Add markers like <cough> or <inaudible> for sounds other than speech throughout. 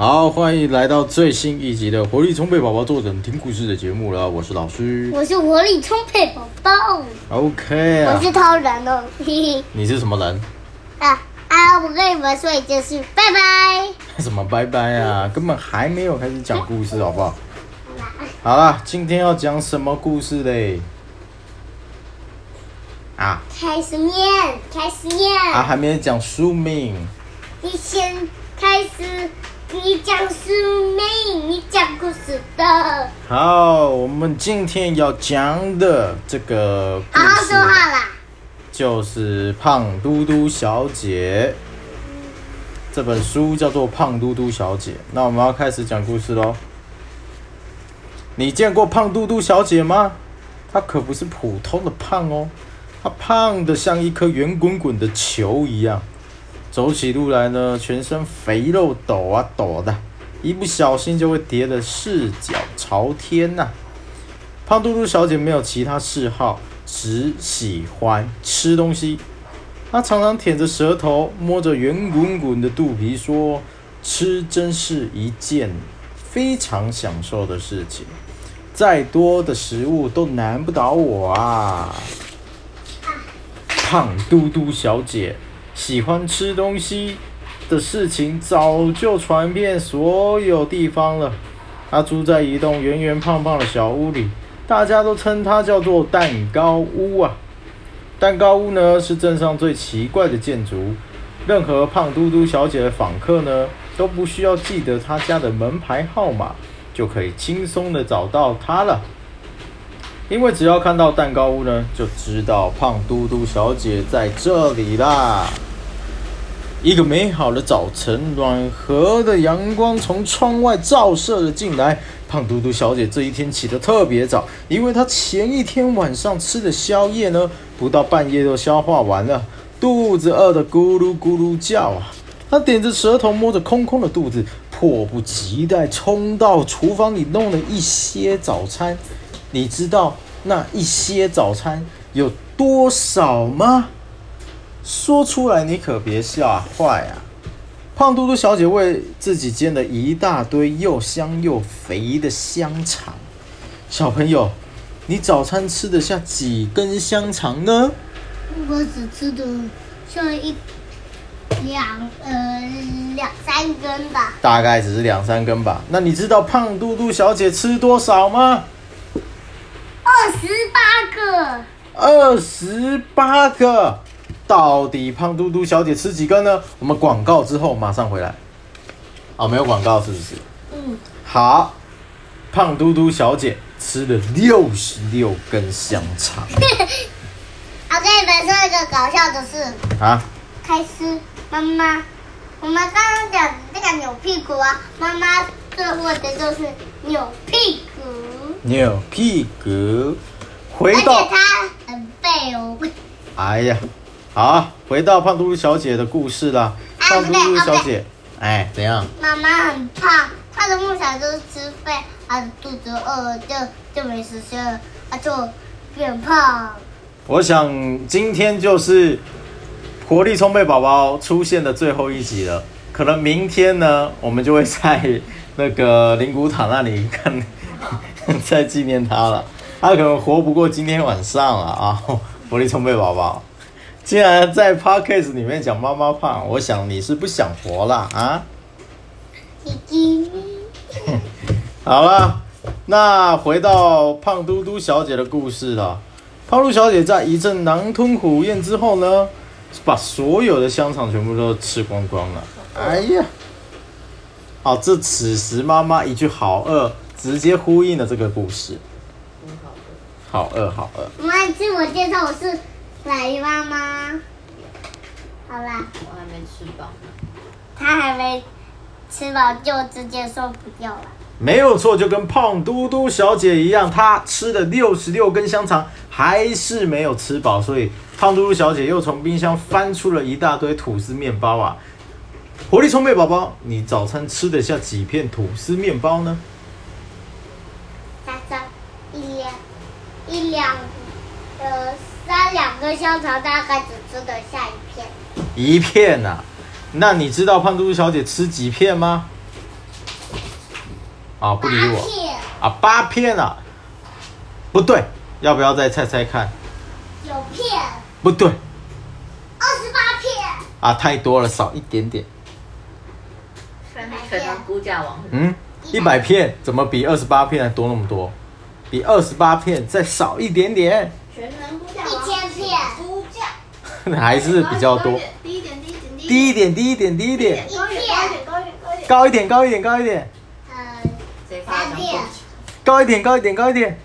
好，欢迎来到最新一集的活力充沛宝宝坐等听故事的节目了。我是老师我是活力充沛宝宝，，OK 啊我，是超人哦，嘿嘿你是什么人？啊啊！我跟你们说一件事，拜拜。<laughs> 什么拜拜啊？根本还没有开始讲故事，好不好？好啦，今天要讲什么故事嘞？啊开始念，开始念。啊，还没讲书名。你先开始，你讲书名，你讲故事的，好，我们今天要讲的这个故好好说事话啦。就是《胖嘟嘟小姐》这本书叫做《胖嘟嘟小姐》。那我们要开始讲故事喽。你见过胖嘟嘟小姐吗？她可不是普通的胖哦，她胖的像一颗圆滚滚的球一样，走起路来呢，全身肥肉抖啊抖的，一不小心就会跌得四脚朝天呐、胖嘟嘟小姐没有其他嗜好，只喜欢吃东西。她常常舔着舌头，摸着圆滚滚的肚皮，说：“吃真是一件非常享受的事情，再多的食物都难不倒我啊！”胖嘟嘟小姐喜欢吃东西的事情早就传遍所有地方了。她住在一栋圆圆胖胖的小屋里，大家都称它叫做蛋糕屋啊。蛋糕屋呢是镇上最奇怪的建筑，任何胖嘟嘟小姐的访客呢都不需要记得她家的门牌号码，就可以轻松的找到她了。因为只要看到蛋糕屋呢，就知道胖嘟嘟小姐在这里啦。一个美好的早晨，暖和的阳光从窗外照射了进来。胖嘟嘟小姐这一天起得特别早，因为她前一天晚上吃的宵夜呢，不到半夜就消化完了，肚子饿得咕噜咕噜叫啊。她点着舌头，摸着空空的肚子，迫不及待冲到厨房里弄了一些早餐。你知道那一些早餐有多少吗？说出来你可别吓坏啊！胖嘟嘟小姐为自己煎了一大堆又香又肥的香肠。小朋友，你早餐吃得下几根香肠呢？我只吃的像一两呃两三根吧，大概只是两三根吧。那你知道胖嘟嘟小姐吃多少吗？二十八个。二十八个。到底胖嘟嘟小姐吃几根呢？我们广告之后马上回来。哦，没有广告是不是？嗯，好，胖嘟嘟小姐吃了六十六根香肠 <laughs> 我跟你们说一个搞笑的事。啊！开始，妈妈，我们刚刚讲这个扭屁股啊，妈妈最会的就是扭屁股，扭屁股，回而且回到它很背哦。哎呀，好，回到胖嘟嘟小姐的故事啦。啊胖嘟嘟小姐，哎，怎样？妈妈很胖，她的梦想就是吃饭，她的肚子饿了就就没实现了，她就变胖。我想今天就是活力充沛宝宝出现的最后一集了。可能明天呢，我们就会在那个灵骨塔那里看，再纪念他了。他可能活不过今天晚上了啊！活力充沛宝宝，既然在 podcast 里面讲妈妈胖，我想你是不想活了啊！<laughs> 好了，那回到胖嘟嘟小姐的故事了。胖嘟小姐在一阵狼吞虎咽之后呢，把所有的香肠全部都吃光光了。哎呀，好，这此时妈妈一句“好饿”，直接呼应了这个故事。好饿，好饿。我们自我介绍，我是奶妈妈。好啦，我还没吃饱呢。他还没吃饱就直接说不要了。没有错，就跟胖嘟嘟小姐一样，她吃了六十六根香肠，还是没有吃饱，所以胖嘟嘟小姐又从冰箱翻出了一大堆吐司面包啊！活力充沛宝宝，你早餐吃得下几片吐司面包呢？三三一两一两呃三两根香肠，大概只吃得下一片。一片呐、那你知道胖嘟嘟小姐吃几片吗？啊，不理我。八片。啊，八片啊，不对，要不要再猜猜看？九片，不对。二十八片，啊，太多了，少一点点。全全能估价王，嗯，一百片怎么比二十八片还多那么多？比二十八片再少一点点，全能估价一千片，估价。<laughs> 还是比较多。低一点，低一点，低一点，低一点，低一点，低一点，高一点，高一点，高一点，高一点，高一点，高高一点。一点，呃，谁发奖品？高一点，高一点，高一点，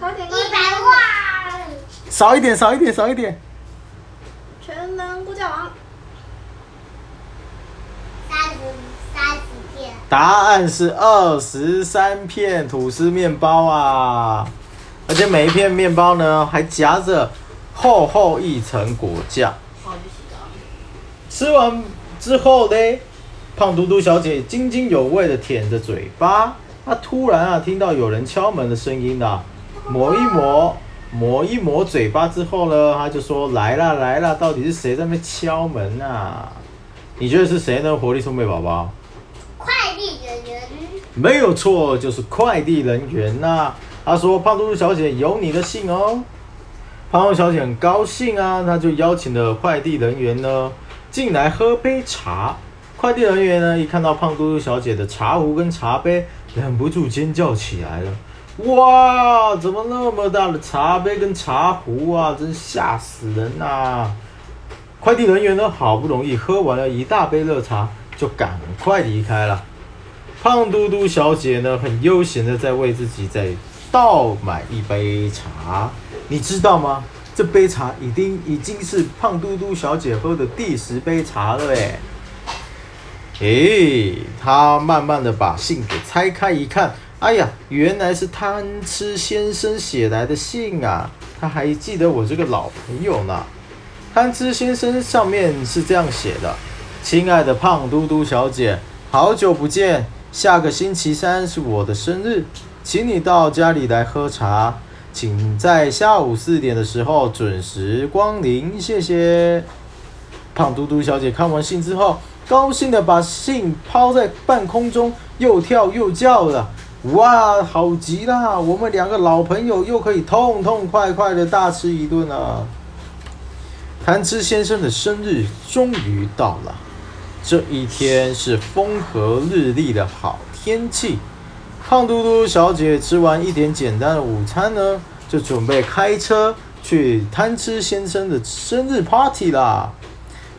高一点，一百万，少一点，少一点，少一点。全能估价王，三十三十片，答案是二十三片吐司面包啊，而且每一片面包呢还夹着厚厚一层果酱。吃完之后呢，胖嘟嘟小姐津津有味的舔着嘴巴，她突然啊听到有人敲门的声音啊，抹一抹，抹一抹嘴巴之后呢，她就说来啦来啦，到底是谁在那边敲门啊？你觉得是谁呢？活力充沛宝宝。快递人员，没有错，就是快递人员呐、他说：“胖嘟嘟小姐有你的信哦。”胖嘟嘟小姐很高兴啊，她就邀请了快递人员呢进来喝杯茶。快递人员呢一看到胖嘟嘟小姐的茶壶跟茶杯，忍不住尖叫起来了：“哇，怎么那么大的茶杯跟茶壶啊！真吓死人呐、快递人员呢好不容易喝完了一大杯热茶，就赶快离开了。胖嘟嘟小姐呢，很悠闲的在为自己在倒买一杯茶。你知道吗？这杯茶已经已经是胖嘟嘟小姐喝的第十杯茶了诶。诶，她慢慢的把信给拆开一看，哎呀，原来是贪吃先生写来的信啊！他还记得我这个老朋友呢。贪吃先生上面是这样写的：“亲爱的胖嘟嘟小姐，好久不见，下个星期三是我的生日，请你到家里来喝茶，请在下午四点的时候准时光临，谢谢。”胖嘟嘟小姐看完信之后，高兴的把信抛在半空中，又跳又叫了。哇，好极啦！我们两个老朋友又可以痛痛快快的大吃一顿了。贪吃先生的生日终于到了，这一天是风和日丽的好天气。胖嘟嘟小姐吃完一点简单的午餐呢，就准备开车去贪吃先生的生日 party 啦。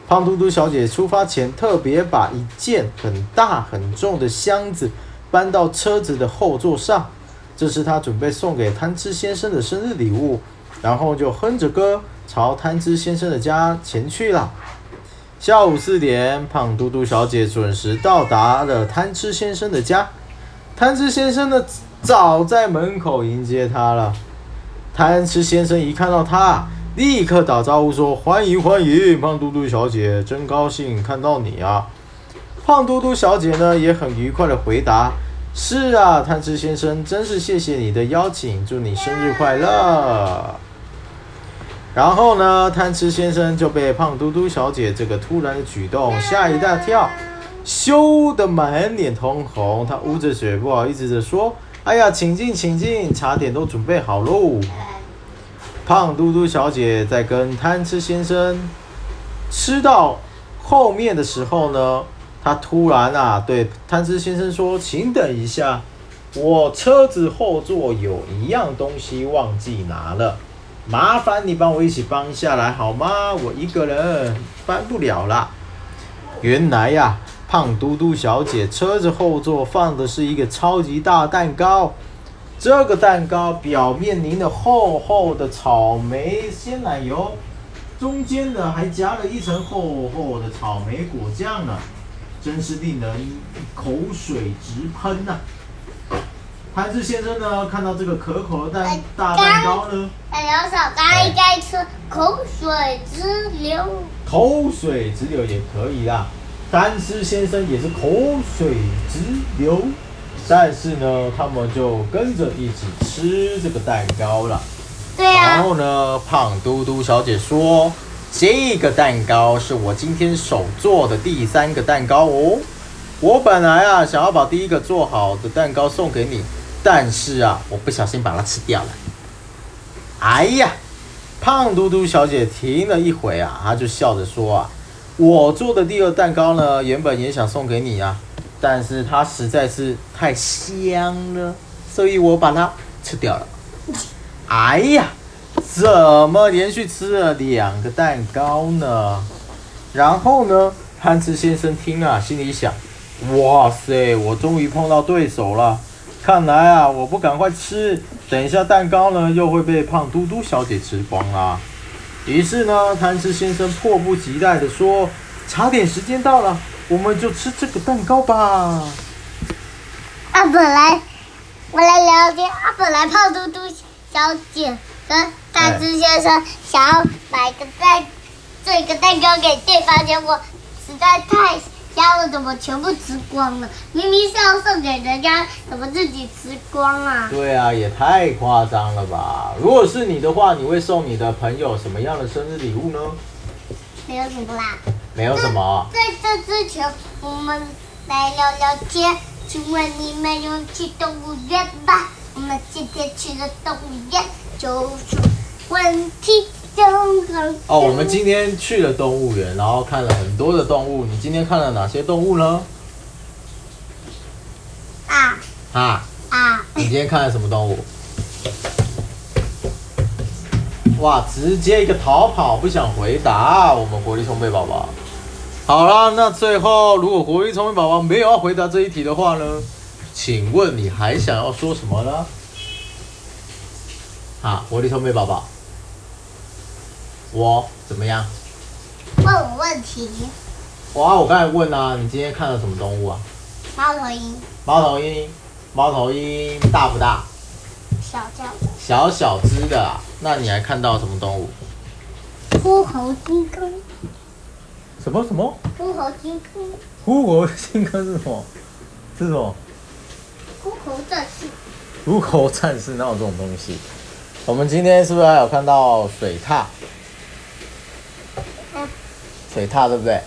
胖嘟嘟小姐出发前特别把一件很大很重的箱子搬到车子的后座上，这是她准备送给贪吃先生的生日礼物。然后就哼着歌朝贪吃先生的家前去了。下午四点，胖嘟嘟小姐准时到达了贪吃先生的家。贪吃先生呢，早在门口迎接他了。贪吃先生一看到他，立刻打招呼说：“欢迎欢迎，胖嘟嘟小姐，真高兴看到你啊！”胖嘟嘟小姐呢，也很愉快的回答：“是啊，贪吃先生，真是谢谢你的邀请，祝你生日快乐。”然后呢，贪吃先生就被胖嘟嘟小姐这个突然的举动吓一大跳，羞得满脸通红。他捂着嘴，不好意思地说：“哎呀，请进，请进，茶点都准备好喽。”胖嘟嘟小姐在跟贪吃先生吃到后面的时候呢，她突然啊对贪吃先生说：“请等一下，我车子后座有一样东西忘记拿了。”麻烦你帮我一起搬下来好吗？我一个人搬不了啦。原来呀、胖嘟嘟小姐车子后座放的是一个超级大蛋糕，这个蛋糕表面淋了厚厚的草莓鲜奶油，中间呢还夹了一层厚厚的草莓果酱呢，真是令人口水直喷呐、潘志先生呢，看到这个可口的蛋大蛋糕呢，大刘手刚应该吃口水直流，口水直流也可以啦。丹斯先生也是口水直流，但是呢，他们就跟着一起吃这个蛋糕了。对然啊，后呢，胖嘟嘟小姐说：“这个蛋糕是我今天手做的第三个蛋糕哦。”我本来啊想要把第一个做好的蛋糕送给你，但是啊，我不小心把它吃掉了。哎呀，胖嘟嘟小姐停了一会啊，她就笑着说啊，我做的第二蛋糕呢，原本也想送给你啊，但是它实在是太香了，所以我把它吃掉了。哎呀，怎么连续吃了两个蛋糕呢？然后呢，贪吃先生听啊，心里想：哇塞，我终于碰到对手了。看来啊，我不赶快吃，等一下蛋糕呢又会被胖嘟嘟小姐吃光啦。于是呢，贪吃先生迫不及待地说：“茶点时间到了，我们就吃这个蛋糕吧。啊，本来我来聊天啊，本来胖嘟嘟小姐跟贪吃先生想要买个蛋，做一个蛋糕给对方，结果实在太香了，怎么全部吃光了？明明是要送给人家，怎么自己吃光啊？对啊，也太夸张了吧！如果是你的话，你会送你的朋友什么样的生日礼物呢？没有什么啦。没有什么。在这之前，我们来聊聊天。请问你们有去动物园吧？我们今天去的动物园就是问题哦，我们今天去了动物园，然后看了很多的动物。你今天看了哪些动物呢？啊啊，啊！你今天看了什么动物？哇，直接一个逃跑，不想回答。我们活力充沛宝宝。好了，那最后如果活力聪明宝宝没有要回答这一题的话呢？请问你还想要说什么呢？啊，活力聪明宝宝，我怎么样？问我问题，哇，我刚才问啊，你今天看了什么动物啊？猫头鹰，猫头鹰，猫头鹰大不大？小小的小小只的啊。那你还看到什么动物？呼猴金刚，什么什么？呼猴金刚，虎口金刚是什么？是什么？呼猴战士，虎口战士哪有这种东西？我们今天是不是还有看到水獭？嗯，水獭对不对？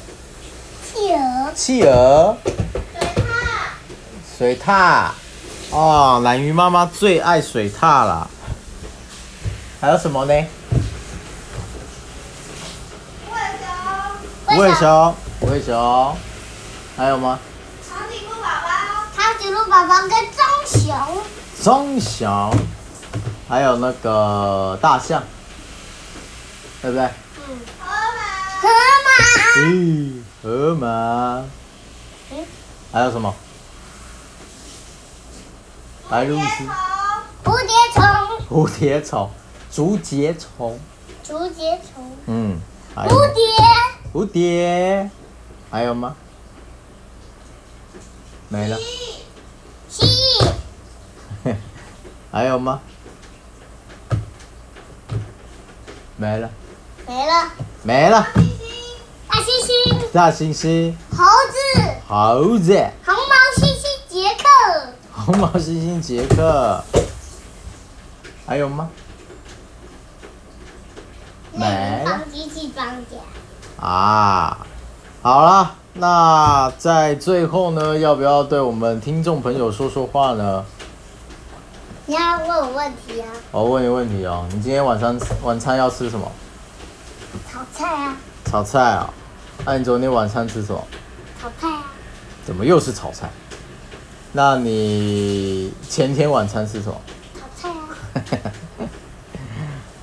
企鹅，企鹅、水獭，水獭，哦，懒鱼妈妈最爱水獭了。还有什么呢？无尾熊，无尾熊，无尾熊，还有吗？长颈鹿宝宝，长颈鹿宝宝跟棕熊，棕熊，还有那个大象，对不对？嗯，河马，河马，嗯，还有什么？白鹭鸶、虫，蝴蝶虫，蝴蝶虫、竹节虫，竹节虫，嗯，还有蝴蝶，蝴蝶，还有吗？没了，蜥蜴，<laughs> 还有吗？没了，没了，没了。大猩猩，猴子，猴子、红毛猩猩杰克，红毛猩猩杰克，还有吗？没了机器绑架。啊，好了，那在最后呢，要不要对我们听众朋友说说话呢？你要问我问题啊？我问你问题哦，你今天晚上晚餐要吃什么？炒菜啊，炒菜啊？那、你昨天晚餐吃什么？炒菜啊，怎么又是炒菜？那你前天晚餐吃什么？炒菜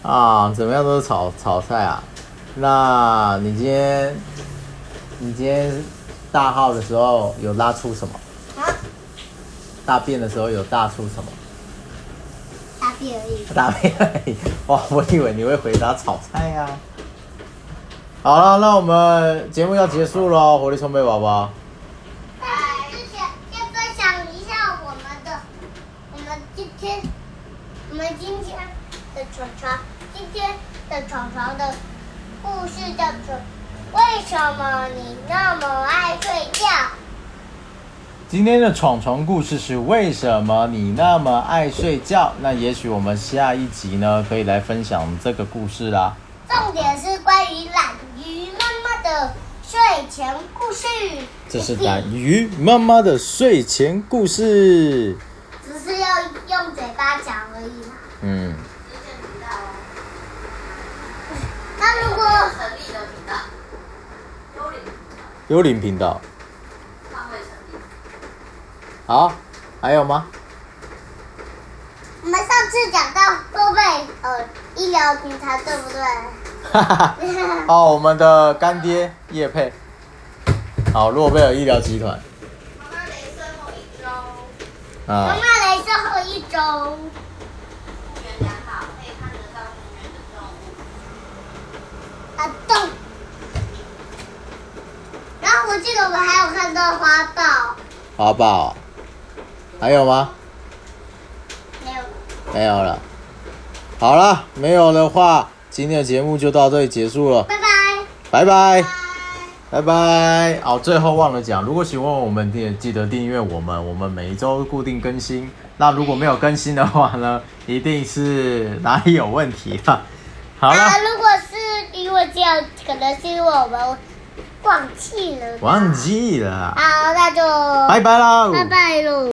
啊，<laughs> 啊，怎么样都是炒炒菜啊？那你今天你今天大号的时候有拉出什么？啊，大便的时候有大出什么？大便而已。大便而已。<laughs> 哇，我以为你会回答炒菜呀、好了，那我们节目要结束喽，活力充沛宝宝。但是之前先分享一下我们的，我们今天，我们今天的床床，今天的床床的故事叫做为什么你那么爱睡觉？今天的闯床故事是为什么你那么爱睡觉？那也许我们下一集呢，可以来分享这个故事啦。重点是关于懒的睡前故事。这是懒鱼妈妈的睡前故事。只是要用嘴巴讲而已嘛。嗯，那如果成立的频道，幽灵频道。好，还有吗？我们上次讲到诺贝尔医疗平台，对不对？哈哈哈。哦，我们的干爹叶佩。好，诺贝尔医疗集团妈妈雷声后一周，啊妈妈，来最后一周，动。然后我记得我们还有看到花豹，花豹。还有吗？没有。没有了。好了，没有的话，今天的节目就到这里结束了，拜拜。拜拜。拜拜！哦，最后忘了讲，如果喜欢我们，也记得订阅我们，我们每一周固定更新。那如果没有更新的话呢，一定是哪里有问题了。<laughs> 好了，啊，如果是因为这样，可能是因为我们忘记了。忘记了，好，那就拜拜喽，拜拜喽。